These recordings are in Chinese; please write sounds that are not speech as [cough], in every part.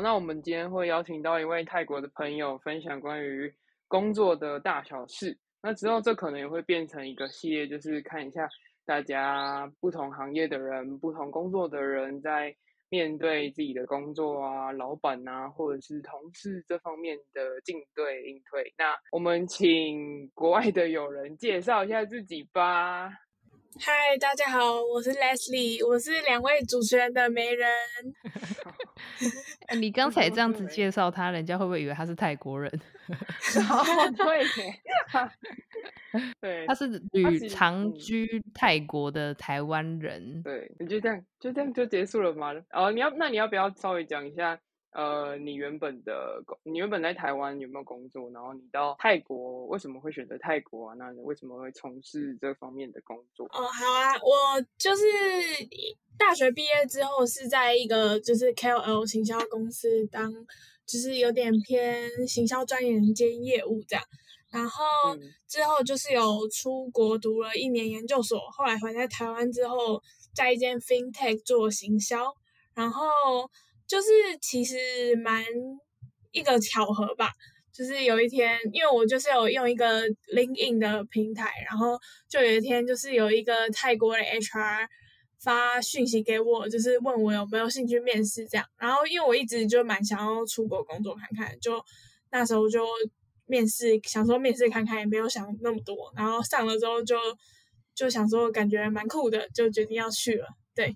那我们今天会邀请到一位泰国的朋友分享关于工作的大小事。那之后这可能也会变成一个系列，就是看一下大家不同行业的人、不同工作的人在面对自己的工作啊、老板啊，或者是同事这方面的进对应对。那我们请国外的友人介绍一下自己吧。嗨，大家好，我是 Leslie，我是两位主持人的媒人。[laughs] 你刚才这样子介绍他，人家会不会以为他是泰国人？对，[laughs] 对，他是旅长居泰国的台湾人。对，你就这样，就这样就结束了吗？哦，你要，那你要不要稍微讲一下？呃，你原本的工，你原本在台湾有没有工作？然后你到泰国为什么会选择泰国啊？那你为什么会从事这方面的工作？哦，好啊，我就是大学毕业之后是在一个就是 KOL 行销公司当，就是有点偏行销专员兼业务这样。然后之后就是有出国读了一年研究所，后来回在台湾之后，在一间 FinTech 做行销，然后。就是其实蛮一个巧合吧，就是有一天，因为我就是有用一个 LinkedIn 的平台，然后就有一天就是有一个泰国的 HR 发讯息给我，就是问我有没有兴趣面试这样。然后因为我一直就蛮想要出国工作看看，就那时候就面试，想说面试看看，也没有想那么多。然后上了之后就就想说感觉蛮酷的，就决定要去了。对，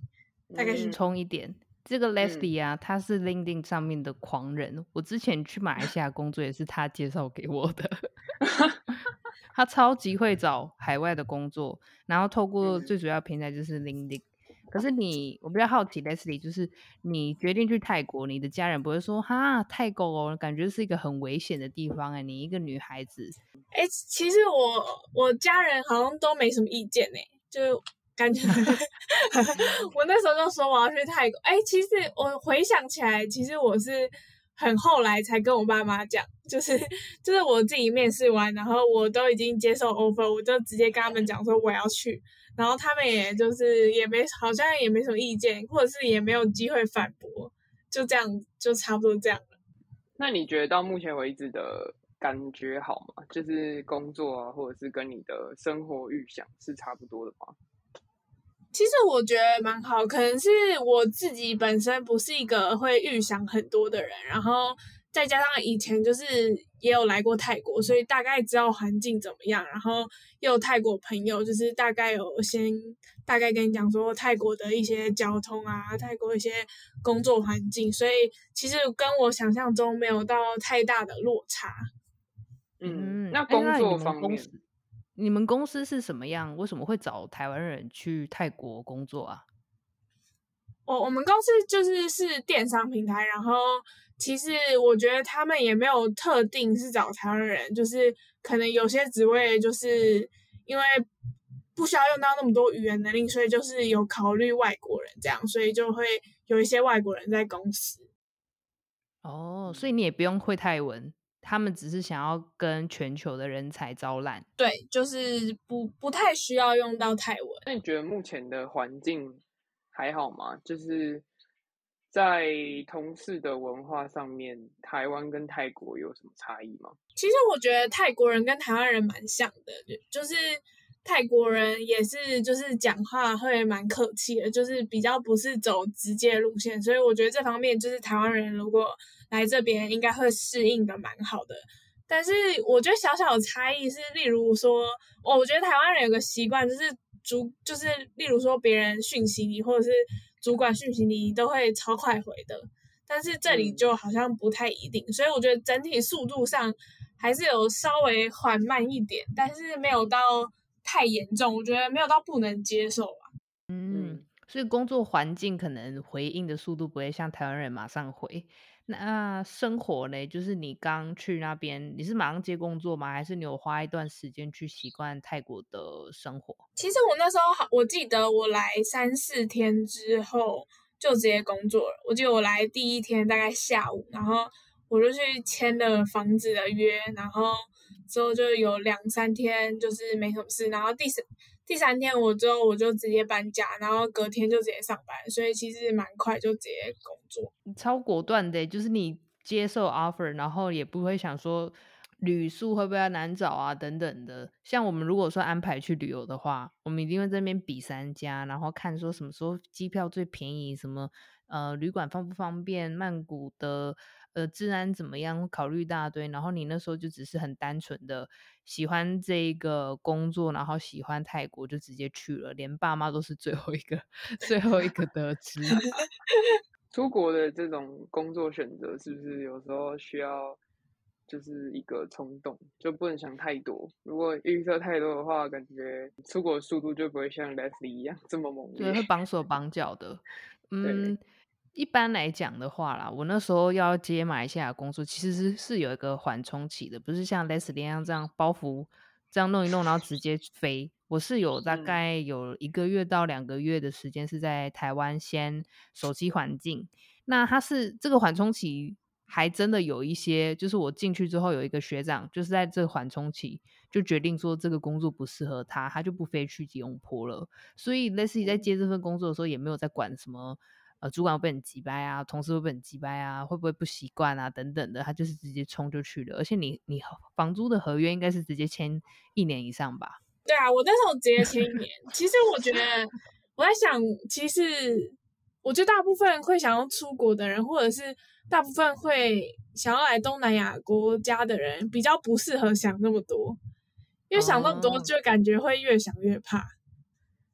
大概是充一点。这个 Leslie 啊，他是 LinkedIn 上面的狂人。我之前去马来西亚工作也是他介绍给我的。[laughs] 他超级会找海外的工作，然后透过最主要平台就是 LinkedIn。可是你，我比较好奇 Leslie，就是你决定去泰国，你的家人不会说哈泰国哦，感觉是一个很危险的地方哎，你一个女孩子。哎，其实我我家人好像都没什么意见哎，就。感觉 [laughs] 我那时候就说我要去泰国，哎、欸，其实我回想起来，其实我是很后来才跟我爸妈讲，就是就是我自己面试完，然后我都已经接受 offer，我就直接跟他们讲说我要去，然后他们也就是也没好像也没什么意见，或者是也没有机会反驳，就这样就差不多这样了。那你觉得到目前为止的感觉好吗？就是工作啊，或者是跟你的生活预想是差不多的吗？其实我觉得蛮好，可能是我自己本身不是一个会预想很多的人，然后再加上以前就是也有来过泰国，所以大概知道环境怎么样，然后又有泰国朋友，就是大概有先大概跟你讲说泰国的一些交通啊，泰国一些工作环境，所以其实跟我想象中没有到太大的落差。嗯，那工作方面。你们公司是什么样？为什么会找台湾人去泰国工作啊？我我们公司就是是电商平台，然后其实我觉得他们也没有特定是找台湾人，就是可能有些职位就是因为不需要用到那么多语言能力，所以就是有考虑外国人这样，所以就会有一些外国人在公司。哦，所以你也不用会泰文。他们只是想要跟全球的人才招揽，对，就是不不太需要用到泰文。那你觉得目前的环境还好吗？就是在同事的文化上面，台湾跟泰国有什么差异吗？其实我觉得泰国人跟台湾人蛮像的，就是泰国人也是就是讲话会蛮客气的，就是比较不是走直接路线，所以我觉得这方面就是台湾人如果。来这边应该会适应的蛮好的，但是我觉得小小的差异是，例如说，我觉得台湾人有个习惯，就是主就是例如说别人讯息你，或者是主管讯息你，都会超快回的，但是这里就好像不太一定，所以我觉得整体速度上还是有稍微缓慢一点，但是没有到太严重，我觉得没有到不能接受啊。嗯，所以工作环境可能回应的速度不会像台湾人马上回。那生活呢？就是你刚去那边，你是马上接工作吗？还是你有花一段时间去习惯泰国的生活？其实我那时候，我记得我来三四天之后就直接工作了。我记得我来第一天大概下午，然后我就去签了房子的约，然后之后就有两三天就是没什么事，然后第三第三天我之后我就直接搬家，然后隔天就直接上班，所以其实蛮快就直接工作。超果断的，就是你接受 offer，然后也不会想说。旅宿会不会难找啊？等等的，像我们如果说安排去旅游的话，我们一定会这边比三家，然后看说什么时候机票最便宜，什么呃旅馆方不方便，曼谷的呃治安怎么样，考虑一大堆。然后你那时候就只是很单纯的喜欢这个工作，然后喜欢泰国就直接去了，连爸妈都是最后一个最后一个得知。[laughs] 出国的这种工作选择是不是有时候需要？就是一个冲动，就不能想太多。如果预测太多的话，感觉出国速度就不会像 Leslie 一样这么猛烈，对，会绑手绑脚的。[laughs] 嗯，一般来讲的话啦，我那时候要接马来西亚工作，其实是是有一个缓冲期的，不是像 Leslie 一样这样包袱这样弄一弄，然后直接飞。我是有大概有一个月到两个月的时间是在台湾先熟悉环境。那它是这个缓冲期。还真的有一些，就是我进去之后，有一个学长，就是在这个缓冲期就决定说这个工作不适合他，他就不飞去吉隆坡了。所以类似于在接这份工作的时候，也没有在管什么呃主管会不会很机掰啊，同事会不会很机掰啊，会不会不习惯啊等等的，他就是直接冲就去了。而且你你房租的合约应该是直接签一年以上吧？对啊，我那时候直接签一年。其实我觉得我在想，其实。我觉得大部分会想要出国的人，或者是大部分会想要来东南亚国家的人，比较不适合想那么多，因为想那么多就感觉会越想越怕。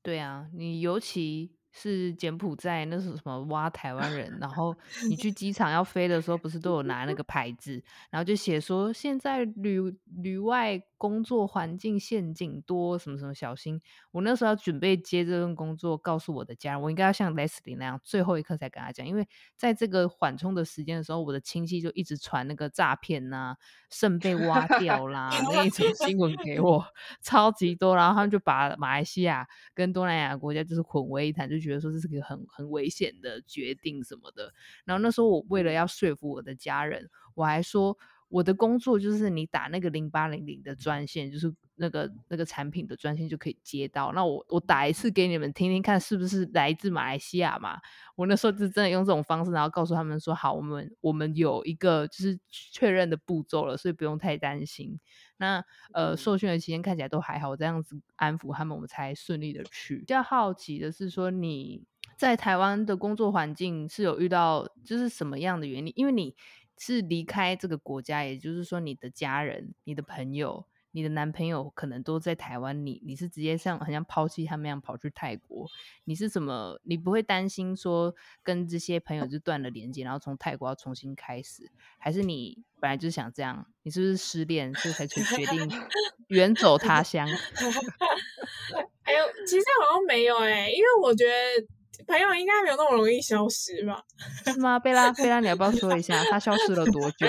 对啊，你尤其。是柬埔寨，那是什么挖台湾人？然后 [laughs] 你去机场要飞的时候，不是都有拿那个牌子，然后就写说现在旅旅外工作环境陷阱多，什么什么小心。我那时候要准备接这份工作，告诉我的家人，我应该要像 Leslie 那样，最后一刻才跟他讲，因为在这个缓冲的时间的时候，我的亲戚就一直传那个诈骗呐，肾被挖掉 [laughs] 啦那一种新闻给我，超级多，然后他们就把马来西亚跟东南亚国家就是混为一谈，就觉得说这是个很很危险的决定什么的。然后那时候我为了要说服我的家人，我还说我的工作就是你打那个零八零零的专线，就是那个那个产品的专线就可以接到。那我我打一次给你们听听看，是不是来自马来西亚嘛？我那时候就真的用这种方式，然后告诉他们说好，我们我们有一个就是确认的步骤了，所以不用太担心。那呃，受训的期间看起来都还好，我这样子安抚他们，我们才顺利的去。比较好奇的是说，你在台湾的工作环境是有遇到就是什么样的原因？因为你是离开这个国家，也就是说你的家人、你的朋友。你的男朋友可能都在台湾，你你是直接像好像抛弃他们一样跑去泰国，你是怎么？你不会担心说跟这些朋友就断了连接，然后从泰国要重新开始，还是你本来就是想这样？你是不是失恋，所以才决定 [laughs] 远走他乡？[laughs] 哎呦，其实好像没有哎、欸，因为我觉得朋友应该没有那么容易消失吧？是吗？贝拉，贝拉，你要不要说一下他消失了多久？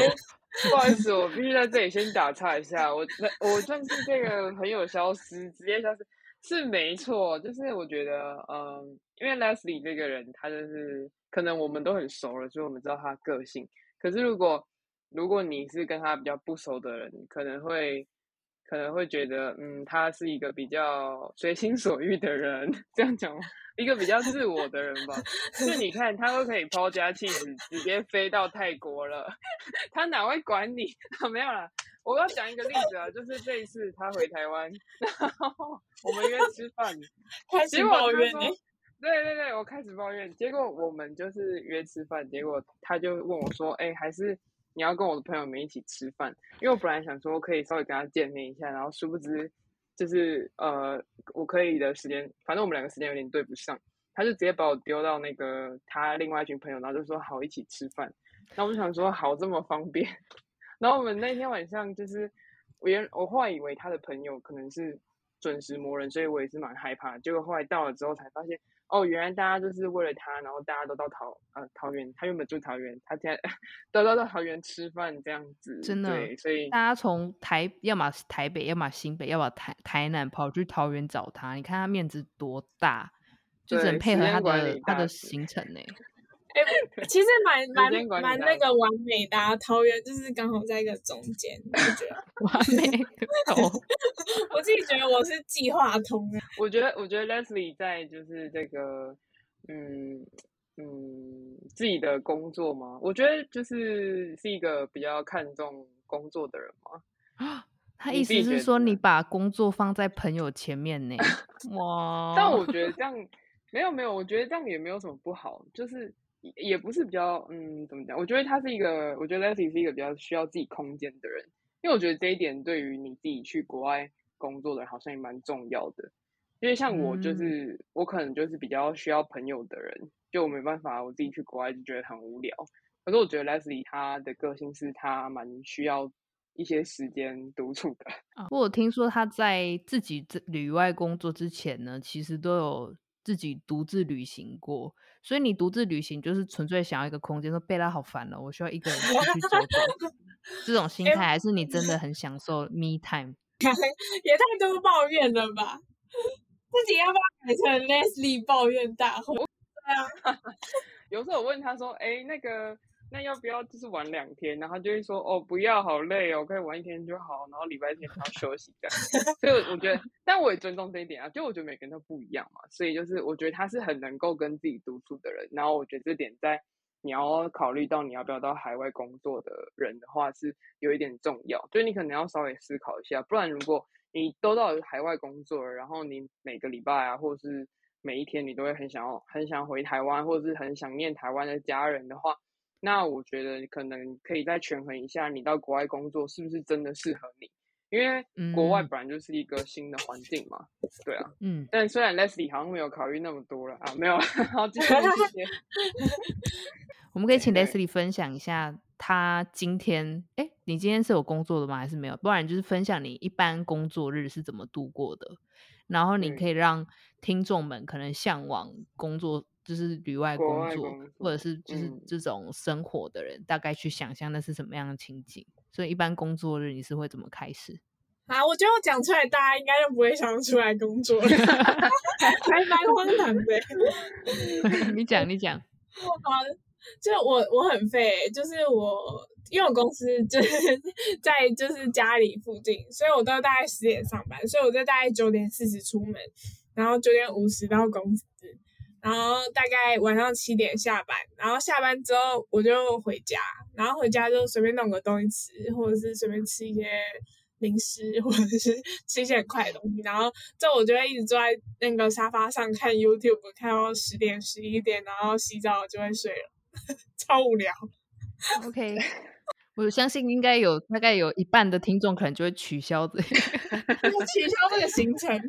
不好意思，我必须在这里先打岔一下。我我算是这个朋友消失，直接消失是没错。就是我觉得，嗯，因为 Leslie 这个人，他就是可能我们都很熟了，所以我们知道他个性。可是如果如果你是跟他比较不熟的人，可能会可能会觉得，嗯，他是一个比较随心所欲的人。这样讲吗？一个比较自我的人吧，就你看他都可以抛家弃子，直接飞到泰国了，他哪会管你？啊，没有啦，我要讲一个例子啊，就是这一次他回台湾，然后我们约吃饭，[laughs] 开始抱怨你，[laughs] 对对对，我开始抱怨，结果我们就是约吃饭，结果他就问我说，哎、欸，还是你要跟我的朋友们一起吃饭？因为我本来想说可以稍微跟他见面一下，然后殊不知。就是呃，我可以的时间，反正我们两个时间有点对不上，他就直接把我丢到那个他另外一群朋友，然后就说好一起吃饭。那我就想说好这么方便，[laughs] 然后我们那天晚上就是我原我后来以为他的朋友可能是准时磨人，所以我也是蛮害怕。结果后来到了之后才发现。哦，原来大家就是为了他，然后大家都到桃呃桃园，他原本住桃园，他现在 [laughs] 都到到桃园吃饭这样子，真的，对，所以大家从台要么台北，要么新北，要么台台南跑去桃园找他，你看他面子多大，就只能配合他的他的行程呢。哎、欸，其实蛮蛮蛮那个完美的，啊，桃园就是刚好在一个中间，我觉得 [laughs] 完美。我自己觉得我是计划通啊。我觉得，我觉得 Leslie 在就是这个，嗯嗯，自己的工作嘛，我觉得就是是一个比较看重工作的人嘛。[gasps] 他意思是说，你把工作放在朋友前面呢？[laughs] 哇！但我觉得这样没有没有，我觉得这样也没有什么不好，就是也不是比较嗯，怎么讲？我觉得他是一个，我觉得 Leslie 是一个比较需要自己空间的人，因为我觉得这一点对于你自己去国外工作的人好像也蛮重要的。因为像我就是、嗯、我可能就是比较需要朋友的人，就我没办法我自己去国外就觉得很无聊。可是我觉得 Leslie 他的个性是他蛮需要。一些时间独处的。不过我听说他在自己旅外工作之前呢，其实都有自己独自旅行过。所以你独自旅行就是纯粹想要一个空间，说贝拉好烦了，我需要一个人出去走走。[laughs] 这种心态，还是你真的 [laughs] 很享受 me time？也太多抱怨了吧？自己要不要改成 Leslie 抱怨大会？[laughs] 对啊，有时候我问他说：“哎，那个。”那要不要就是玩两天？然后就会说哦，不要，好累哦，可以玩一天就好。然后礼拜天还要休息这样。[laughs] 所以我觉得，但我也尊重这一点啊。就我觉得每个人都不一样嘛，所以就是我觉得他是很能够跟自己独处的人。然后我觉得这点在你要考虑到你要不要到海外工作的人的话，是有一点重要。就你可能要稍微思考一下，不然如果你都到海外工作了，然后你每个礼拜啊，或是每一天你都会很想要很想回台湾，或者是很想念台湾的家人的话。那我觉得可能可以再权衡一下，你到国外工作是不是真的适合你？因为国外本来就是一个新的环境嘛。嗯、对啊，嗯。但虽然 Leslie 好像没有考虑那么多了啊，没有。好，谢谢谢谢。我们可以请 Leslie 分享一下，他今天，哎，你今天是有工作的吗？还是没有？不然就是分享你一般工作日是怎么度过的。然后你可以让听众们可能向往工作。就是旅外工作，工作或者是就是这种生活的人，嗯、大概去想象那是什么样的情景。所以一般工作日你是会怎么开始？啊，我觉得我讲出来，大家应该就不会想出来工作了，[laughs] 还蛮荒唐的。[laughs] 你讲，你讲。[laughs] 好，就我我很废，就是我因为我公司就是在就是家里附近，所以我都大概十点上班，所以我就大概九点四十出门，然后九点五十到公司。然后大概晚上七点下班，然后下班之后我就回家，然后回家就随便弄个东西吃，或者是随便吃一些零食，或者是 [laughs] 吃一些很快的东西。然后之后我就会一直坐在那个沙发上看 YouTube，看到十点十一点，然后洗澡就会睡了，[laughs] 超无聊。OK，[laughs] 我相信应该有大概有一半的听众可能就会取消这个，取消这个行程。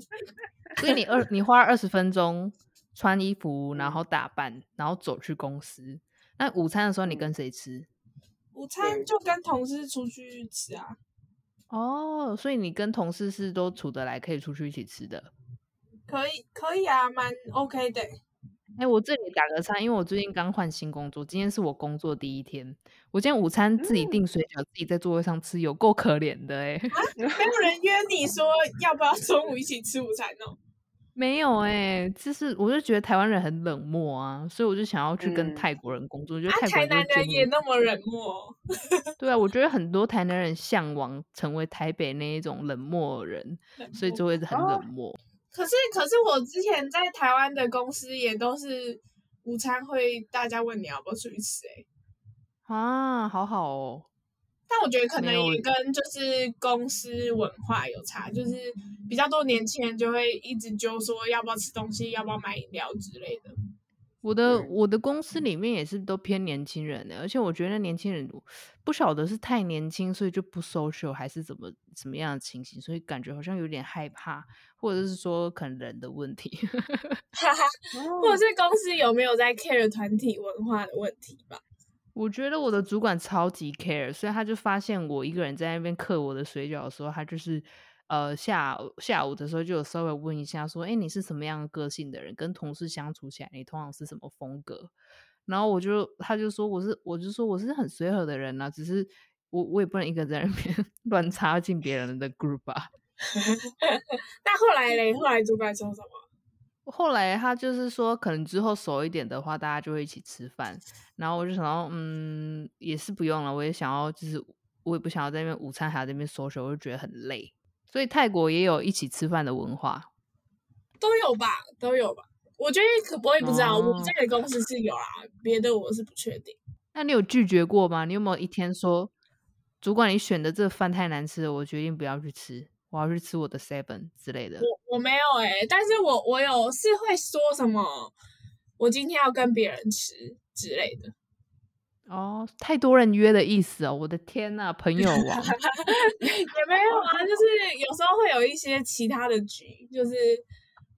所以你二你花二十分钟。穿衣服，然后打扮，然后走去公司。那午餐的时候你跟谁吃？午餐就跟同事出去吃啊。哦，所以你跟同事是都处得来，可以出去一起吃的。可以，可以啊，蛮 OK 的。哎，我这里打个岔，因为我最近刚换新工作，今天是我工作第一天。我今天午餐自己订水饺，嗯、自己在座位上吃，有够可怜的哎。啊、没有人约你说要不要中午一起吃午餐哦？没有哎、欸，就是我就觉得台湾人很冷漠啊，所以我就想要去跟泰国人工作。我觉得泰国人、啊、台南人也那么冷漠。对啊，我觉得 [laughs] 很多台南人向往成为台北那一种冷漠人，漠所以就会很冷漠。哦、可是，可是我之前在台湾的公司也都是午餐会大家问你要不要出去吃哎、欸。啊，好好哦。但我觉得可能也跟就是公司文化有差，就是比较多年轻人就会一直揪说要不要吃东西，要不要买饮料之类的。我的我的公司里面也是都偏年轻人的，而且我觉得年轻人不晓得是太年轻，所以就不 social 还是怎么怎么样的情形，所以感觉好像有点害怕，或者是说可能人的问题，[laughs] 或者是公司有没有在 care 团体文化的问题吧。我觉得我的主管超级 care，所以他就发现我一个人在那边刻我的水饺的时候，他就是呃下下午的时候就有稍微问一下说，哎，你是什么样的个性的人？跟同事相处起来，你通常是什么风格？然后我就他就说我是我就说我是很随和的人啊，只是我我也不能一个人在那边 [laughs] 乱插进别人的 group 啊。[laughs] 那后来嘞，后来主管说什么？后来他就是说，可能之后熟一点的话，大家就会一起吃饭。然后我就想到，嗯，也是不用了。我也想要，就是我也不想要在那边午餐还要在那边 social，我就觉得很累。所以泰国也有一起吃饭的文化，都有吧，都有吧。我觉得可不会不知道，哦、我们这个公司是有啊，别的我是不确定。那你有拒绝过吗？你有没有一天说，[laughs] 主管你选的这饭太难吃了，我决定不要去吃，我要去吃我的 seven 之类的？我我没有哎、欸，但是我我有是会说什么，我今天要跟别人吃之类的。哦，太多人约的意思哦，我的天呐，朋友 [laughs] 啊，也没有啊，就是有时候会有一些其他的局，就是。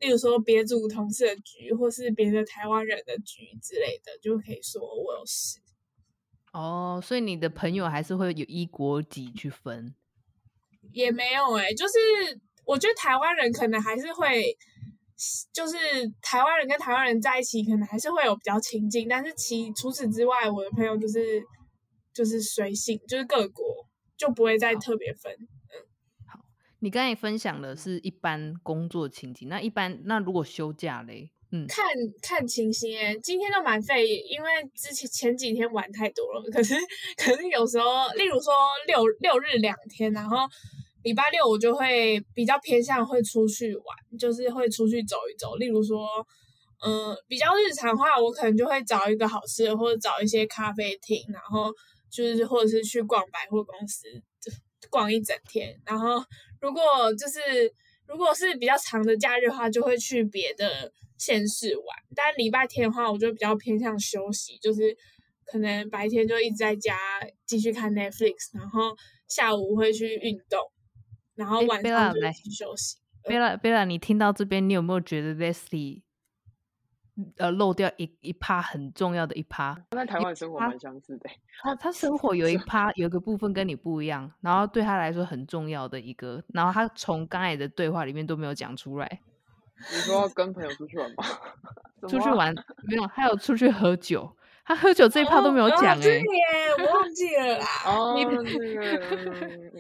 例如说别组同事的局，或是别的台湾人的局之类的，就可以说我有事。哦，所以你的朋友还是会有一国籍去分？也没有哎、欸，就是我觉得台湾人可能还是会，就是台湾人跟台湾人在一起，可能还是会有比较亲近。但是其除此之外，我的朋友就是就是随性，就是各国就不会再特别分。嗯，好你刚才分享的是一般工作情景，那一般那如果休假嘞？嗯，看看情形诶，今天都蛮废，因为之前前几天玩太多了。可是可是有时候，例如说六六日两天，然后礼拜六我就会比较偏向会出去玩，就是会出去走一走。例如说，嗯、比较日常的话，我可能就会找一个好吃的，或者找一些咖啡厅，然后就是或者是去逛百货公司，逛一整天，然后。如果就是如果是比较长的假日的话，就会去别的县市玩。但礼拜天的话，我就比较偏向休息，就是可能白天就一直在家继续看 Netflix，然后下午会去运动，然后晚上就去休息。贝拉贝拉，你听到这边，你有没有觉得 Leslie？呃，漏掉一一趴很重要的一趴。他在台湾生活蛮相似的。[laughs] 他 [laughs] 他生活有一趴有一个部分跟你不一样，然后对他来说很重要的一个，然后他从刚才的对话里面都没有讲出来。你说跟朋友出去玩吗？[laughs] 出去玩没有，还有出去喝酒。他喝酒这一趴都没有讲哎、欸，我忘记了啦。[laughs] 哦，你喝酒就是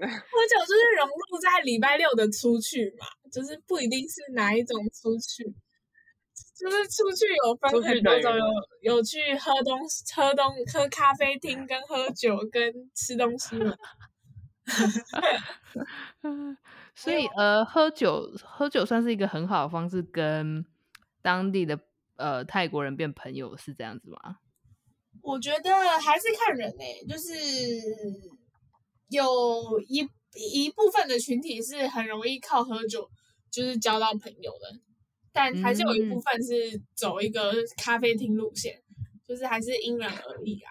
[laughs] 融入在礼拜六的出去嘛，就是不一定是哪一种出去。就是出去有分很多种，有有去喝东西、喝东、喝咖啡厅，跟喝酒，跟吃东西嘛。[laughs] 所以呃，喝酒喝酒算是一个很好的方式，跟当地的呃泰国人变朋友，是这样子吗？我觉得还是看人诶、欸，就是有一一部分的群体是很容易靠喝酒就是交到朋友的。但还是有一部分是走一个咖啡厅路线，嗯、就是还是因人而异啊。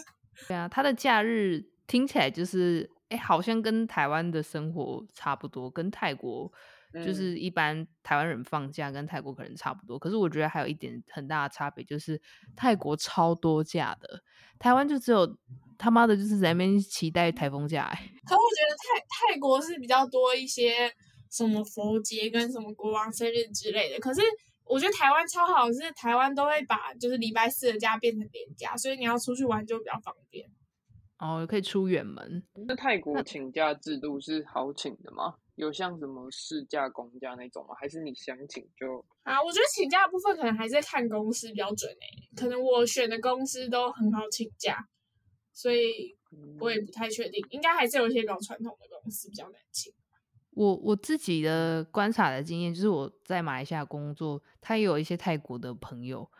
[laughs] 对啊，他的假日听起来就是，哎，好像跟台湾的生活差不多，跟泰国就是一般台湾人放假跟泰国可能差不多。嗯、可是我觉得还有一点很大的差别，就是泰国超多假的，台湾就只有他妈的就是在那边期待台风假。可我觉得泰泰国是比较多一些。什么佛节跟什么国王生日之类的，可是我觉得台湾超好，是台湾都会把就是礼拜四的假变成年假，所以你要出去玩就比较方便。哦，可以出远门。那泰国请假制度是好请的吗？有像什么事假、公假那种吗？还是你想请就？啊，我觉得请假的部分可能还是看公司比较准诶、欸，可能我选的公司都很好请假，所以我也不太确定，应该还是有一些比较传统的公司比较难请。我我自己的观察的经验就是我在马来西亚工作，他也有一些泰国的朋友，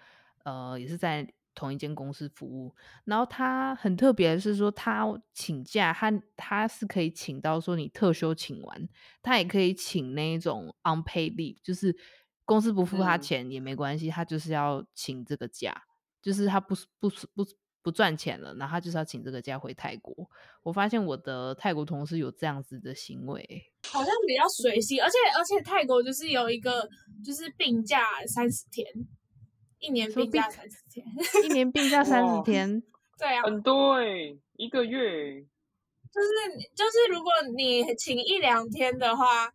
呃，也是在同一间公司服务。然后他很特别的是说，他请假，他他是可以请到说你特休请完，他也可以请那一种 unpaid leave，就是公司不付他钱也没关系，他就是要请这个假，就是他不不不。不不赚钱了，然后他就是要请这个假回泰国。我发现我的泰国同事有这样子的行为，好像比较随性，而且而且泰国就是有一个就是病假三十天，一年病假三十天，一年病假三十天，对啊，很多哎、欸，一个月，就是就是如果你请一两天的话，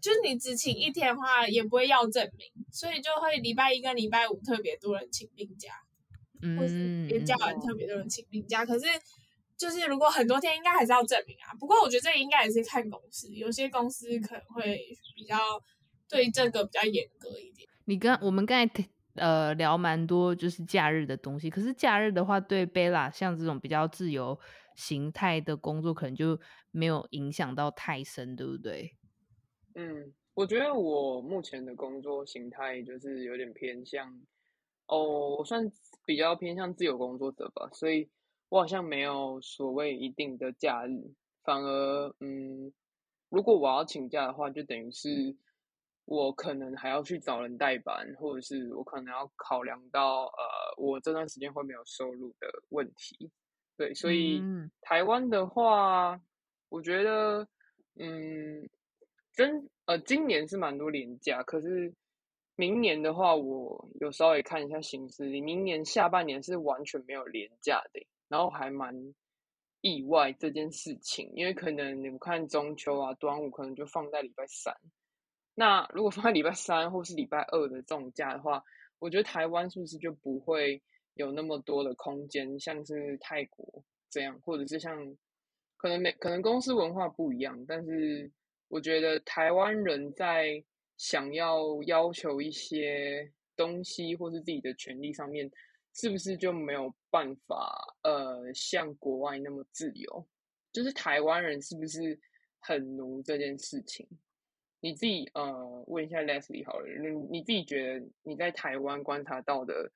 就是你只请一天的话，也不会要证明，所以就会礼拜一跟礼拜五特别多人请病假。或是连假完特别多人请病假，嗯、可是就是如果很多天，应该还是要证明啊。不过我觉得这应该也是看公司，有些公司可能会比较对这个比较严格一点。你刚我们刚才呃聊蛮多就是假日的东西，可是假日的话，对贝拉像这种比较自由形态的工作，可能就没有影响到太深，对不对？嗯，我觉得我目前的工作形态就是有点偏向哦，我算比较偏向自由工作者吧，所以我好像没有所谓一定的假日，反而嗯，如果我要请假的话，就等于是。我可能还要去找人代班，或者是我可能要考量到呃，我这段时间会没有收入的问题。对，所以、嗯、台湾的话，我觉得嗯，真呃，今年是蛮多连假，可是明年的话，我有稍微看一下形势，明年下半年是完全没有连假的，然后还蛮意外这件事情，因为可能你们看中秋啊、端午，可能就放在礼拜三。那如果放在礼拜三或是礼拜二的这种假的话，我觉得台湾是不是就不会有那么多的空间，像是泰国这样，或者是像可能每可能公司文化不一样，但是我觉得台湾人在想要要求一些东西或是自己的权利上面，是不是就没有办法呃像国外那么自由？就是台湾人是不是很奴这件事情？你自己呃问一下 Leslie 好了，你你自己觉得你在台湾观察到的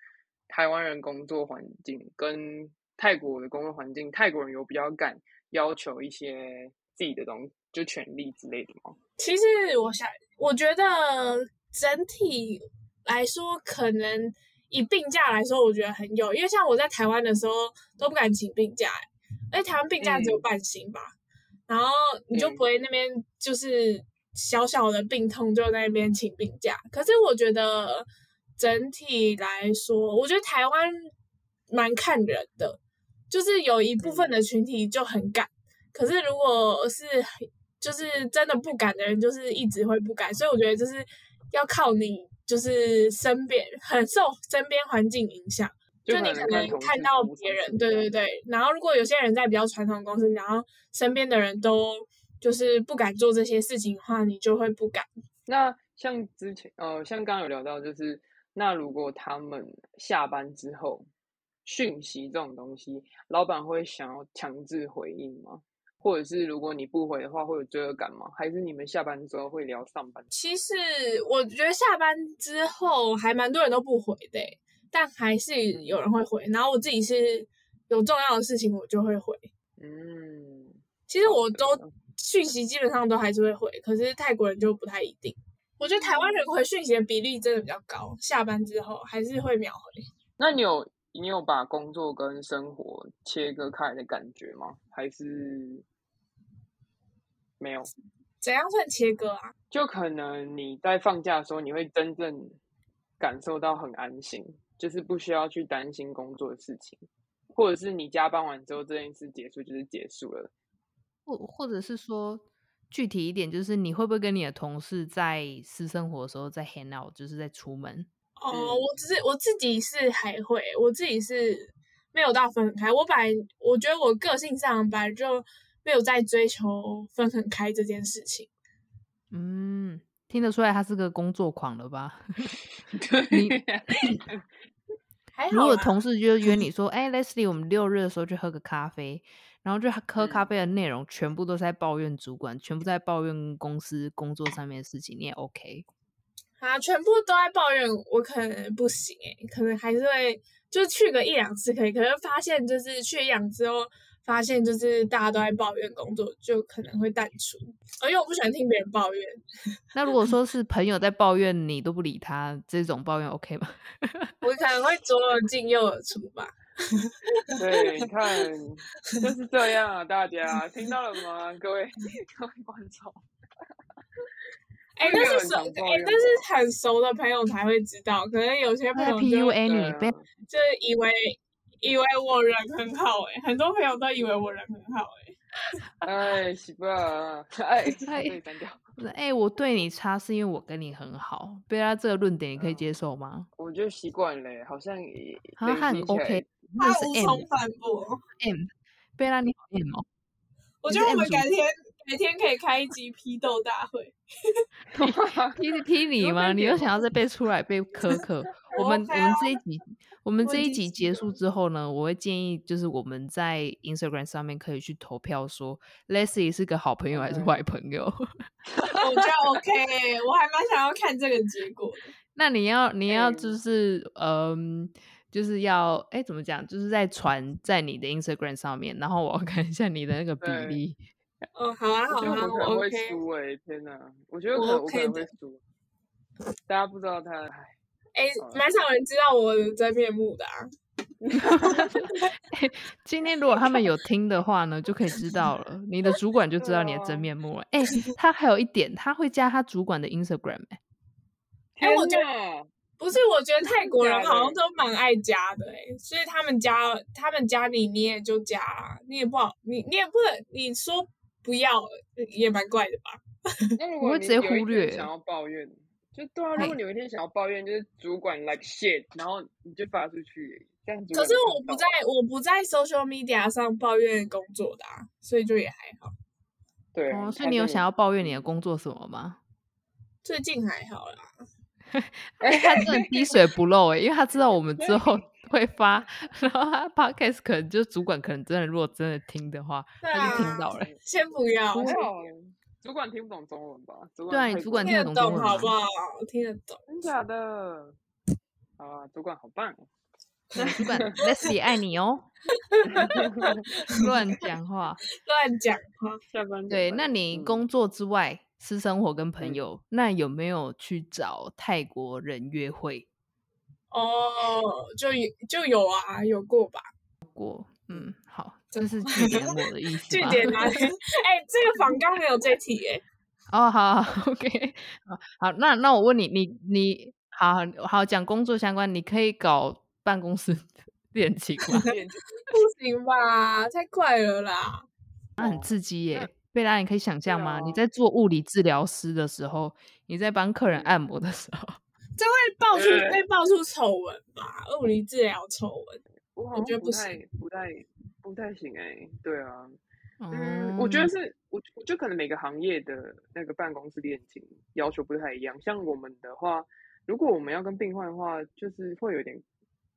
台湾人工作环境跟泰国的工作环境，泰国人有比较敢要求一些自己的东西，就权利之类的吗？其实我想，我觉得整体来说，可能以病假来说，我觉得很有，因为像我在台湾的时候都不敢请病假，哎，台湾病假只有半薪吧，嗯、然后你就不会那边就是。嗯小小的病痛就在那边请病假，可是我觉得整体来说，我觉得台湾蛮看人的，就是有一部分的群体就很敢，可是如果是就是真的不敢的人，就是一直会不敢，所以我觉得就是要靠你，就是身边很受身边环境影响，就你可能看到别人，对对对，然后如果有些人在比较传统公司，然后身边的人都。就是不敢做这些事情的话，你就会不敢。那像之前，呃，像刚刚有聊到，就是那如果他们下班之后讯息这种东西，老板会想要强制回应吗？或者是如果你不回的话，会有罪恶感吗？还是你们下班之后会聊上班？其实我觉得下班之后还蛮多人都不回的，但还是有人会回。然后我自己是有重要的事情，我就会回。嗯，其实我都。讯息基本上都还是会回，可是泰国人就不太一定。我觉得台湾人回讯息的比例真的比较高，下班之后还是会秒回。那你有你有把工作跟生活切割开来的感觉吗？还是没有？怎样算切割啊？就可能你在放假的时候，你会真正感受到很安心，就是不需要去担心工作的事情，或者是你加班完之后这件事结束就是结束了。或或者是说具体一点，就是你会不会跟你的同事在私生活的时候在 hang out，就是在出门？哦，我只是我自己是还会，我自己是没有到分很开。我本来我觉得我个性上本来就没有在追求分很开这件事情。嗯，听得出来他是个工作狂了吧？[laughs] [laughs] 对你如果同事就约你说，哎，Leslie，我们六日的时候去喝个咖啡。然后就喝咖啡的内容全部都在抱怨主管，嗯、全部在抱怨公司工作上面的事情，你也 OK？啊，全部都在抱怨，我可能不行哎，可能还是会就去个一两次可以，可是发现就是去一两次之后，发现就是大家都在抱怨工作，就可能会淡出，因为我不喜欢听别人抱怨。那如果说是朋友在抱怨你都不理他，这种抱怨 OK 吗？我可能会左耳进右耳出吧。[laughs] 对，你看 [laughs] 就是这样啊，大家听到了 [laughs] 吗？各位各位观众，哎、欸，那是熟，哎、欸，那是很熟的朋友才会知道，可能有些朋友就 PUA 你，就是以为以为我人很好、欸，哎，很多朋友都以为我人很好、欸，哎，[laughs] 哎，习惯了，[laughs] 哎，可以删掉。哎，我对你差是因为我跟你很好，贝拉这个论点你可以接受吗？我就习惯了，好像也好像很 OK。他无从反驳。M，贝拉你好 M 哦。我觉得我们改天每天可以开一集批斗大会，[laughs] 批批你吗？你又想要再背出来被苛 [laughs] 刻？我们我们这一集我们这一集结束之后呢，我会建议就是我们在 Instagram 上面可以去投票，说 Leslie 是个好朋友还是坏朋友？我觉得 OK，我还蛮想要看这个结果的。那你要你要就是嗯。就是要哎，怎么讲？就是在传在你的 Instagram 上面，然后我要看一下你的那个比例。哦，好啊，好啊，我可能会输哎，天哪！我觉得我可能会输。大家不知道他，哎，蛮少人知道我的真面目的啊。[laughs] [laughs] 今天如果他们有听的话呢，就可以知道了。你的主管就知道你的真 [laughs] 面目了。哎，他还有一点，他会加他主管的 Instagram 哎。哎，我觉得。不是，我觉得泰国人好像都蛮爱加的哎，所以他们加他们加你，你也就加，你也不好，你你也不能你说不要，也蛮怪的吧？[laughs] 那如果你有一天想要抱怨，就对啊，如果你有一天想要抱怨，就是主管 like shit，然后你就发出去，这样子。可是我不在我不在 social media 上抱怨工作的啊，所以就也还好。对，哦，所以你有想要抱怨你的工作什么吗？[laughs] 最近还好啦。[laughs] 哎，他真的滴水不漏哎，因为他知道我们之后会发，然后他 podcast 可能就主管可能真的，如果真的听的话，他就听到了。先不要，主管听不懂中文吧？对啊，你主管听得懂中文好不好？听得懂，真假的？啊，主管好棒！主管，Leslie 爱你哦。[laughs] 乱讲话，[laughs] 乱讲话。下班对，那你工作之外？私生活跟朋友，嗯、那有没有去找泰国人约会？哦，就有就有啊，有过吧？过，嗯，好，这是句点我的意 [laughs] 思。句点哪里？哎、欸，这个 [laughs] 访纲没有这题哎。[laughs] 哦，好，好，OK，好，那那我问你，你你好好讲工作相关，你可以搞办公室恋情吗？不行吧，太快了啦，那很刺激耶。贝拉，你可以想象吗？你在做物理治疗师的时候，你在帮客人按摩的时候，这会爆出被爆出丑闻吧？物理治疗丑闻，我觉得不太不太不太行哎。对啊，嗯，我觉得是我我觉得可能每个行业的那个办公室恋情要求不太一样。像我们的话，如果我们要跟病患的话，就是会有点，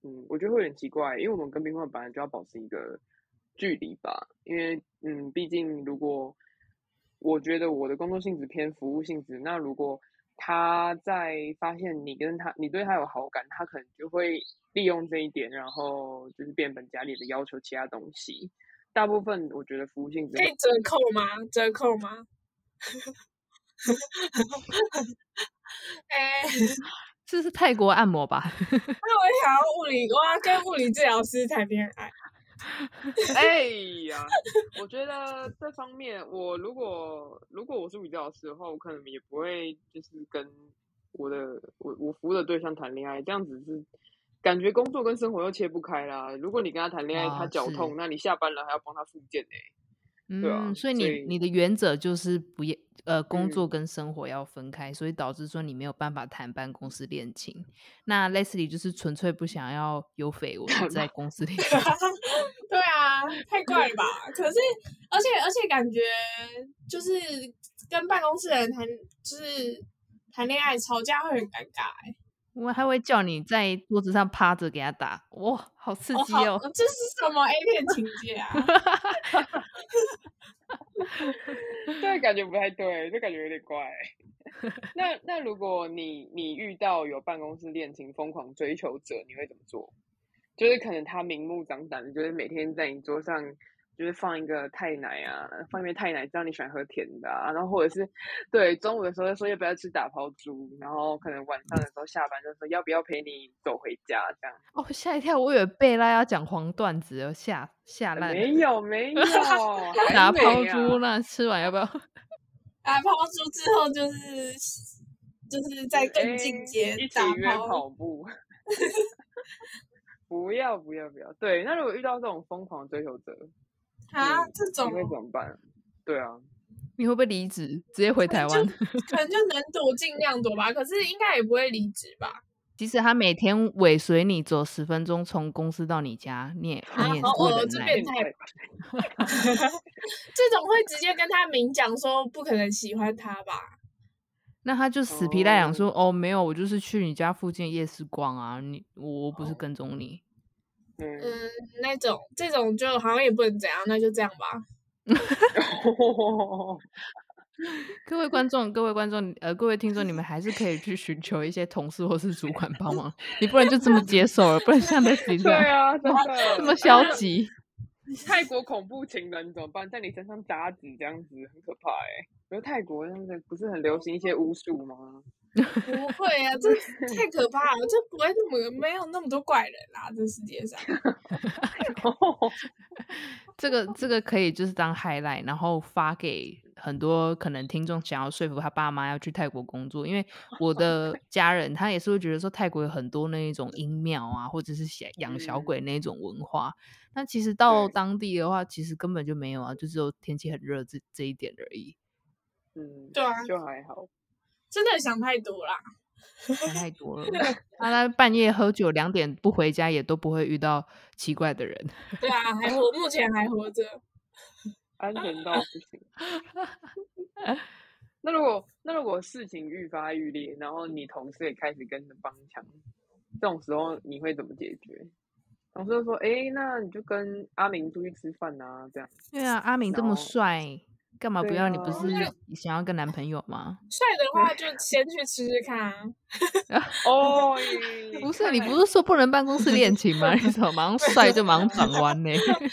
嗯，我觉得会有点奇怪，因为我们跟病患本来就要保持一个距离吧，因为嗯，毕竟如果我觉得我的工作性质偏服务性质，那如果他在发现你跟他，你对他有好感，他可能就会利用这一点，然后就是变本加厉的要求其他东西。大部分我觉得服务性质可以折扣吗？折扣吗？[laughs] 哎、欸，这是泰国按摩吧？[laughs] 那我想要物理，我要跟物理治疗师谈恋爱。[laughs] 哎 [laughs] 呀，我觉得这方面，我如果如果我是比较师的话，我可能也不会就是跟我的我我服务的对象谈恋爱，这样子是感觉工作跟生活又切不开啦。如果你跟他谈恋爱，他脚痛，那你下班了还要帮他复健呢，对啊。嗯，所以你你的原则就是不要。呃，工作跟生活要分开，嗯、所以导致说你没有办法谈办公室恋情。那 Leslie 就是纯粹不想要有绯 [laughs] 闻在公司里。[laughs] 对啊，太怪了吧？可是，而且而且感觉就是跟办公室的人谈，就是谈恋爱吵架会很尴尬哎。我还会叫你在桌子上趴着给他打，哇，好刺激哦！哦这是什么 A 片情节啊？[laughs] 这感觉不太对，就感觉有点怪。那那如果你你遇到有办公室恋情疯狂追求者，你会怎么做？就是可能他明目张胆，就是每天在你桌上。就是放一个太奶啊，放一杯太奶，知道你喜欢喝甜的啊，然后或者是对中午的时候说要不要吃打抛猪，然后可能晚上的时候下班就说要不要陪你走回家这样。哦，吓一跳，我以为贝拉要讲黄段子，要下下烂。没有 [laughs] 没有，打抛猪那吃完要不要？[laughs] 打抛猪之后就是就是在更进阶，一起约跑步。[laughs] 不要不要不要，对，那如果遇到这种疯狂追求者。啊，这种你会怎么办？对啊，你会不会离职，直接回台湾？可能就能躲尽量躲吧，可是应该也不会离职吧。即使他每天尾随你走十分钟从公司到你家，你也、啊、你也是不忍耐。[laughs] 这种会直接跟他明讲说不可能喜欢他吧？那他就死皮赖脸说：“哦，哦，没有，我就是去你家附近夜市逛啊，你我不是跟踪你。哦”嗯，那种这种就好像也不能怎样，那就这样吧。[laughs] 各位观众，各位观众，呃，各位听众，你们还是可以去寻求一些同事或是主管帮忙，你不能就这么接受了，不然像在学校对啊，真的这么消极。泰国恐怖情人怎么办？在你身上扎纸这样子很可怕哎、欸。觉得泰国那个不是很流行一些巫术吗？不会啊，这太可怕了，这不会那么没有那么多怪人啦，这世界上。[laughs] [laughs] [laughs] 这个这个可以就是当 highlight，然后发给很多可能听众想要说服他爸妈要去泰国工作，因为我的家人他也是会觉得说泰国有很多那一种阴庙啊，或者是养小鬼那一种文化。那、嗯、其实到当地的话，其实根本就没有啊，就只有天气很热这这一点而已。嗯，对啊，就还好。真的想太多啦，[laughs] 想太多了。[laughs] 他、啊、半夜喝酒两点不回家，也都不会遇到奇怪的人。对啊，还活，目前还活着，[laughs] 安全到不行。那如果那如果事情愈发愈烈，然后你同事也开始跟着帮腔，这种时候你会怎么解决？同事就说：“哎、欸，那你就跟阿明出去吃饭啊，这样。”对啊，阿明这么帅。干嘛不要？你不是想要个男朋友吗？[laughs] 帅的话就先去吃吃看啊！[laughs] 哦，不是，你不是说不能办公室恋情吗？[laughs] 你怎么马上帅就马上转弯呢？没有啦，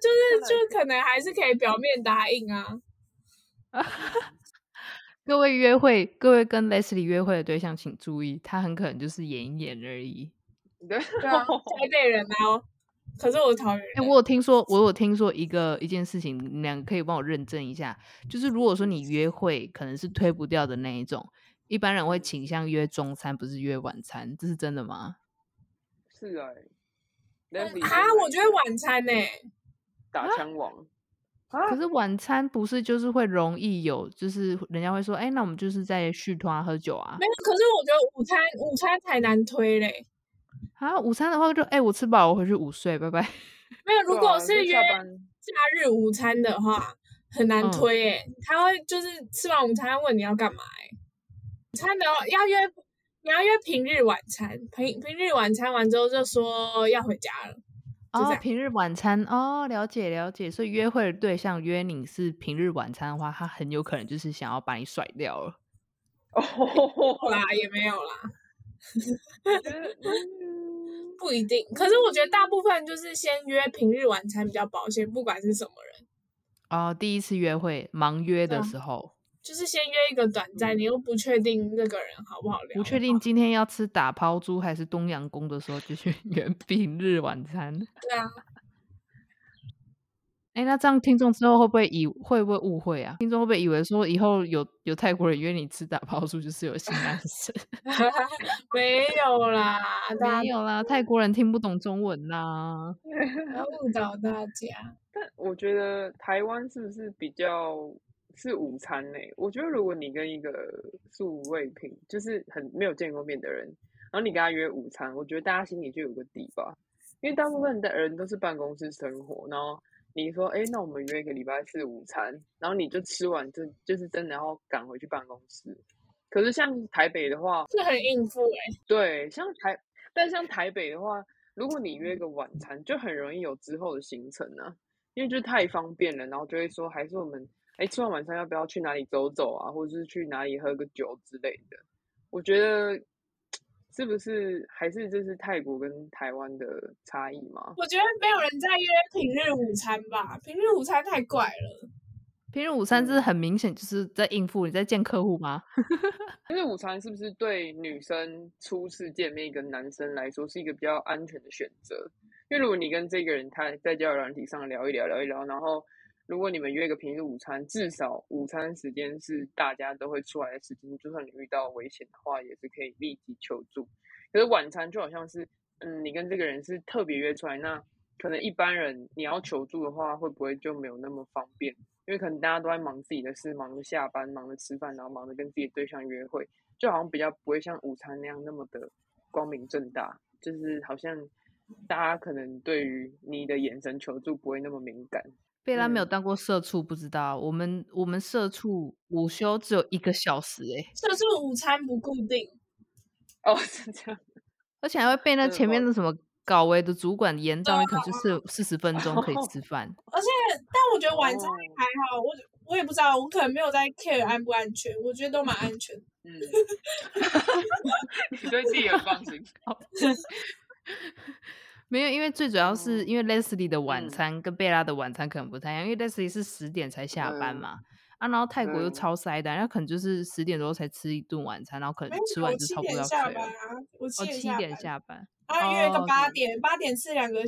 就是就可能还是可以表面答应啊。各位约会，各位跟 Leslie 约会的对象请注意，他很可能就是演一演而已。对啊，台北人哦。可是我讨厌。哎，我有听说，我有听说一个一件事情，你两个可以帮我认证一下。就是如果说你约会可能是推不掉的那一种，一般人会倾向约中餐，不是约晚餐，这是真的吗？是哎、欸。啊，我觉得晚餐呢、欸，打枪王啊。可是晚餐不是就是会容易有，就是人家会说，哎、欸，那我们就是在续团喝酒啊。没有，可是我觉得午餐午餐才难推嘞。啊，午餐的话就哎、欸，我吃饱，我回去午睡，拜拜。[laughs] 没有，如果是约假日午餐的话，很难推哎、嗯。他会就是吃完午餐问你要干嘛哎。午餐的要约，你要约平日晚餐，平平日晚餐完之后就说要回家了。哦，平日晚餐哦，了解了解。所以约会的对象约你是平日晚餐的话，他很有可能就是想要把你甩掉了。哦啦，也没有啦。[laughs] 不一定，可是我觉得大部分就是先约平日晚餐比较保险，不管是什么人。哦，第一次约会盲约的时候，就是先约一个短暂，你又不确定那个人好不好聊，不确定今天要吃打抛猪还是东阳宫的时候，就去 [laughs] 约平日晚餐。对啊。哎，那这样听众之后会不会以会不会误会啊？听众会不会以为说以后有有泰国人约你吃打抛猪就是有性暗示？[laughs] 没有啦，没有啦，泰国人听不懂中文啦，[laughs] 要误导大家。但我觉得台湾是不是比较是午餐呢？我觉得如果你跟一个素未平，就是很没有见过面的人，然后你跟他约午餐，我觉得大家心里就有个底吧，因为大部分的人都是办公室生活，然后。你说，哎，那我们约一个礼拜四午餐，然后你就吃完就就是真的要赶回去办公室。可是像台北的话，是很应付哎。对，像台，但像台北的话，如果你约个晚餐，就很容易有之后的行程啊，因为就太方便了，然后就会说，还是我们，哎，吃完晚餐要不要去哪里走走啊，或者是去哪里喝个酒之类的？我觉得。是不是还是这是泰国跟台湾的差异吗？我觉得没有人在约平日午餐吧，平日午餐太怪了。平日午餐就是很明显就是在应付，你在见客户吗？[laughs] 平日午餐是不是对女生初次见面跟男生来说是一个比较安全的选择？因为如果你跟这个人他在交友软体上聊一聊聊一聊，然后。如果你们约个平日午餐，至少午餐时间是大家都会出来的时间，就算你遇到危险的话，也是可以立即求助。可是晚餐就好像是，嗯，你跟这个人是特别约出来，那可能一般人你要求助的话，会不会就没有那么方便？因为可能大家都在忙自己的事，忙着下班，忙着吃饭，然后忙着跟自己的对象约会，就好像比较不会像午餐那样那么的光明正大，就是好像大家可能对于你的眼神求助不会那么敏感。贝拉没有当过社畜，不知道。我们我们社畜午休只有一个小时，欸，哎，社畜午餐不固定。哦，是这样。而且还会被那前面的什么搞维的主管延到，你可能就是四十分钟可以吃 [laughs] 饭。而且，但我觉得晚餐还好，我我也不知道，我可能没有在 care 安不安全，我觉得都蛮安全。嗯，[laughs] [laughs] 你对自己有放心。没有，因为最主要是因为 Leslie 的晚餐跟贝拉的晚餐可能不太一样，因为 Leslie 是十点才下班嘛，啊，然后泰国又超塞的，然后可能就是十点多才吃一顿晚餐，然后可能吃完就差不多要睡了。我七点下班，啊，约个八点，八点吃两个。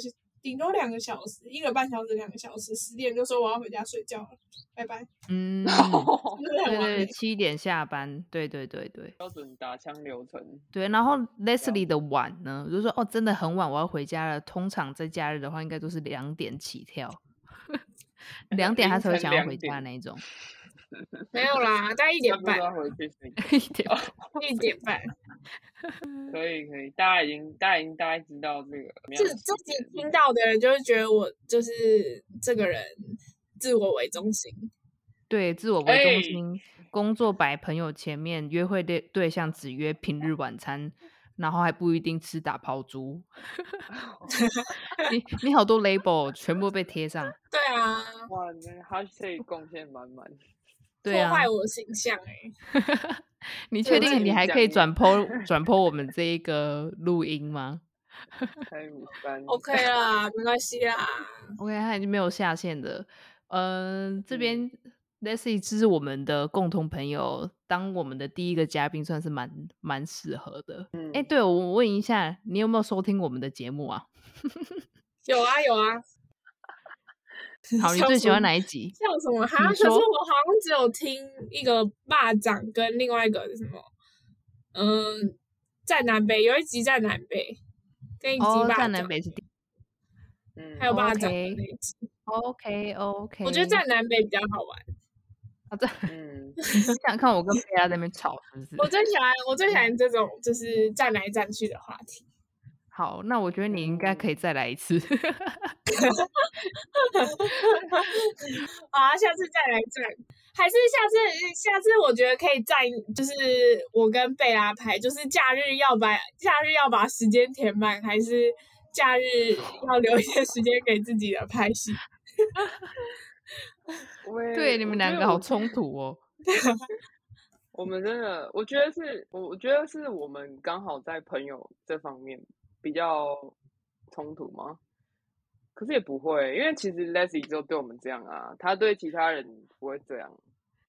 顶多两个小时，一个半小时，两个小时，十点就说我要回家睡觉了，拜拜。嗯，对对对，七点下班，对对对对，标准打枪流程。对，然后 Leslie 的晚呢，就是说哦，真的很晚，我要回家了。通常在假日的话，应该都是两点起跳，[laughs] 两点他才会想要回家那种。[laughs] 没有啦，大概一点半。[laughs] [laughs] 一点半，一点半。可以可以，大家已经大家已经大概知道这个。这这集听到的人就会觉得我就是这个人自我为中心。对，自我为中心，欸、工作摆朋友前面，约会对对象只约平日晚餐，然后还不一定吃打抛猪。你你好多 label 全部被贴上。对啊，哇，你还可以贡献满满。对啊，破坏我的形象哎、欸！[laughs] 你确定你还可以转 po 转 po 我们这一个录音吗？OK 啦，没关系啦。OK，他已经没有下线的。嗯、呃，这边 Leslie 是我们的共同朋友，当我们的第一个嘉宾算是蛮蛮适合的。哎、嗯欸，对，我问一下，你有没有收听我们的节目啊？[laughs] 有啊，有啊。好，你最喜欢哪一集？笑什么？哈，可是我好像只有听一个霸掌跟另外一个是什么？嗯，在南北有一集在南北，跟一集霸掌。在南北是第，嗯，还有霸掌那一集。OK OK，我觉得在南北比较好玩。好的，嗯，[laughs] 你想看我跟贝拉在那边吵是不是？[laughs] 我最喜欢，我最喜欢这种就是站来站去的话题。好，那我觉得你应该可以再来一次。[laughs] 好啊，下次再来站，还是下次下次我觉得可以再，就是我跟贝拉拍，就是假日要把假日要把时间填满，还是假日要留一些时间给自己的拍戏？[laughs] 对，你们两个好冲突哦。[laughs] 我们真的，我觉得是，我我觉得是我们刚好在朋友这方面。比较冲突吗？可是也不会，因为其实 Leslie 就对我们这样啊，他对其他人不会这样。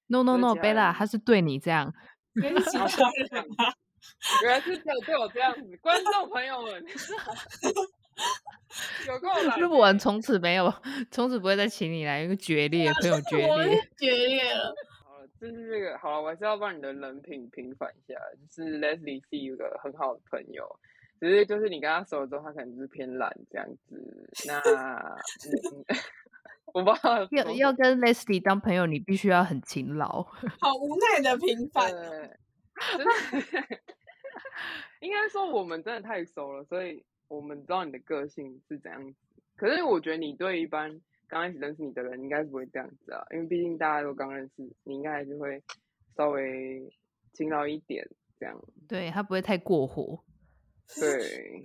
No No No，Bella，他是对你这样。原来是只有对我这样子，观众朋友们，有够来。[laughs] 如果我们从此没有，从此不会再请你来，一个决裂，朋友决裂，决裂了。好了，就是这个，好了，我还是要帮你的人品平反一下，就是 Leslie 是一个很好的朋友。只是就是你跟他熟了之后，他可能就是偏懒这样子。那、[laughs] 嗯、[laughs] 我不知道要要跟 Leslie 当朋友，你必须要很勤劳。[laughs] 好无奈的平凡。就是应该说我们真的太熟了，所以我们知道你的个性是怎样子。可是我觉得你对一般刚开始认识你的人，应该是不会这样子啊，因为毕竟大家都刚认识，你应该还是会稍微勤劳一点这样。对，他不会太过火。[laughs] 对，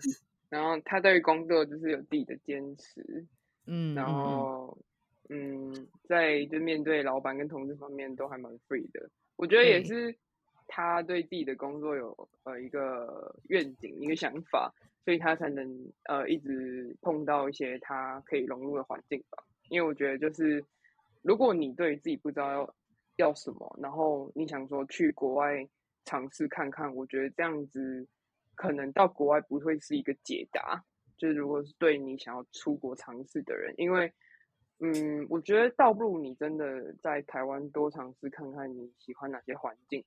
然后他对于工作就是有自己的坚持，嗯，然后嗯，嗯，在就面对老板跟同事方面都还蛮 free 的。我觉得也是他对自己的工作有呃一个愿景、一个想法，所以他才能呃一直碰到一些他可以融入的环境吧。因为我觉得就是如果你对自己不知道要要什么，然后你想说去国外尝试看看，我觉得这样子。可能到国外不会是一个解答，就是如果是对你想要出国尝试的人，因为，嗯，我觉得倒不如你真的在台湾多尝试看看你喜欢哪些环境，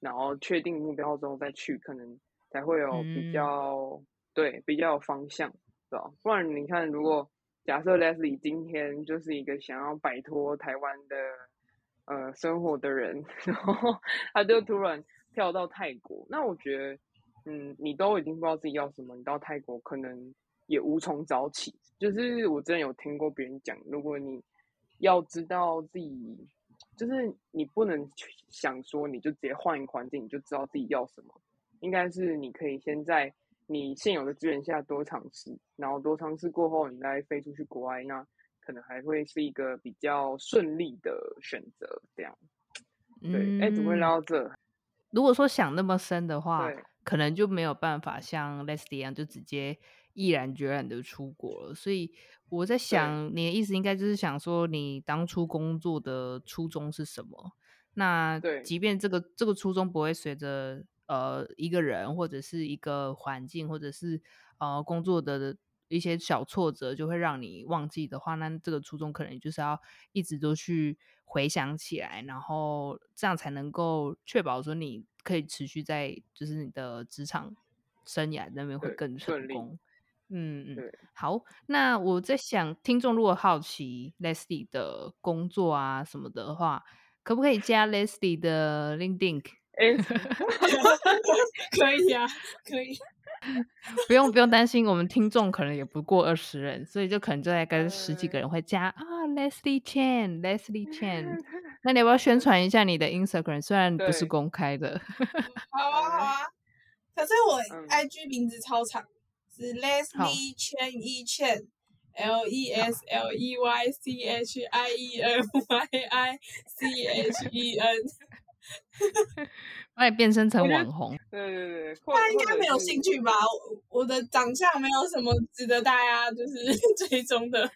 然后确定目标之后再去，可能才会有比较、嗯、对比较有方向，是吧？不然你看，如果假设 Leslie 今天就是一个想要摆脱台湾的呃生活的人，[laughs] 然后他就突然跳到泰国，那我觉得。嗯，你都已经不知道自己要什么，你到泰国可能也无从找起。就是我之前有听过别人讲，如果你要知道自己，就是你不能想说你就直接换一个环境，你就知道自己要什么。应该是你可以先在你现有的资源下多尝试，然后多尝试过后，你再飞出去国外，那可能还会是一个比较顺利的选择。这样，对，哎、嗯，怎么会聊到这？如果说想那么深的话，可能就没有办法像 Leslie 一样，就直接毅然决然的出国了。所以我在想，你的意思应该就是想说，你当初工作的初衷是什么？那即便这个这个初衷不会随着呃一个人或者是一个环境，或者是呃工作的一些小挫折，就会让你忘记的话，那这个初衷可能就是要一直都去回想起来，然后这样才能够确保说你可以持续在就是你的职场生涯那边会更成功。嗯嗯，好。那我在想，听众如果好奇 Leslie 的工作啊什么的话，可不可以加 Leslie 的 LinkedIn？[laughs] 可以啊，可以。[laughs] 不用不用担心，我们听众可能也不过二十人，所以就可能就在跟十几个人会加啊，Leslie Chan，Leslie Chan。那你要不要宣传一下你的 Instagram？虽然不是公开的。好啊好啊，可是我 IG 名字超长，是 Leslie Chen E Chen，L E S L E Y C H I E N Y I C H E N。[laughs] 把你变身成网红，对对对，他应该没有兴趣吧？我的长相没有什么值得大家就是 [laughs] 追踪的。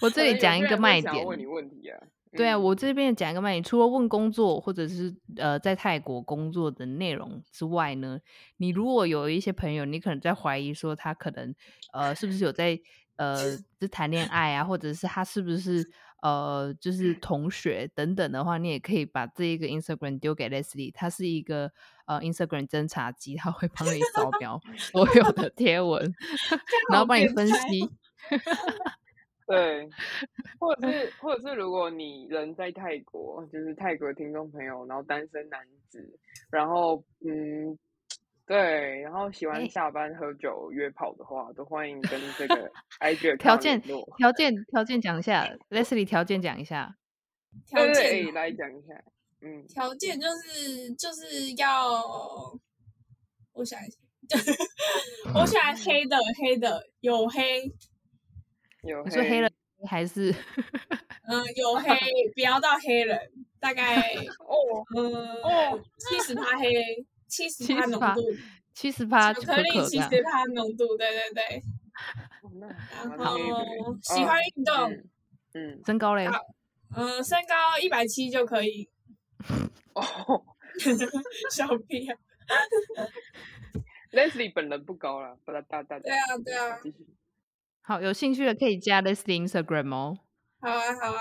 我这里讲一个卖点，问你问题啊。对啊，我这边讲一个卖点，除了问工作或者是呃在泰国工作的内容之外呢，你如果有一些朋友，你可能在怀疑说他可能呃是不是有在呃 [laughs] 就谈恋爱啊，或者是他是不是？呃，就是同学等等的话，你也可以把这一个 Instagram 丢给 Leslie，他是一个呃 Instagram 侦察机，他会帮你扫描 [laughs] 所有的贴文，然后帮你分析。对，或者是或者是如果你人在泰国，就是泰国的听众朋友，然后单身男子，然后嗯。对，然后喜欢下班喝酒约炮的话，都欢迎跟这个 [laughs] IG 条件条件条件讲一下，[laughs] Leslie 条件讲一下，条件对来讲一下，嗯，条件就是就是要，我想一下，[laughs] 我喜欢黑的黑的有黑，有黑，是黑人还是？嗯，有 [laughs] 黑，不要到黑人，大概 [laughs] 哦，嗯哦，七十趴黑。七十趴浓度，七十趴巧克力，七十趴浓度，对对对。然后喜欢运动，嗯，身高嘞？嗯，身高一百七就可以。[laughs] 哦，小屁啊！Leslie 本人不高了，不大大大。对啊，对啊。好，有兴趣的可以加 Leslie Instagram 哦。好啊，好啊。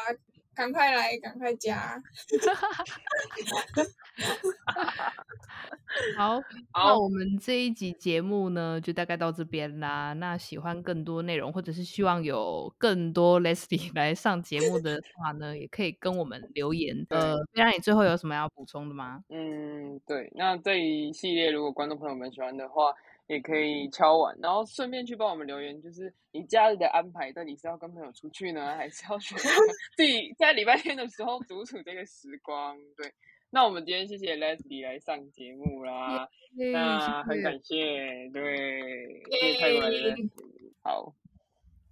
赶快来，赶快加！[laughs] 好，[laughs] 那我们这一集节目呢，就大概到这边啦。那喜欢更多内容，或者是希望有更多 Leslie 来上节目的话呢，也可以跟我们留言。呃，非常，你最后有什么要补充的吗？嗯，对。那这一系列，如果观众朋友们喜欢的话，也可以敲碗，然后顺便去帮我们留言，就是你假日的安排到底是要跟朋友出去呢，还是要选择 [laughs] 自己在礼拜天的时候独处这个时光？对，那我们今天谢谢 Leslie 来上节目啦，yeah, 那很感谢，对，谢谢泰国来的 Leslie。好，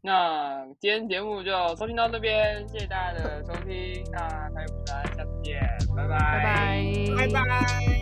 那今天节目就收听到这边，谢谢大家的收听，那台股咱下次见，拜拜，拜拜，拜拜。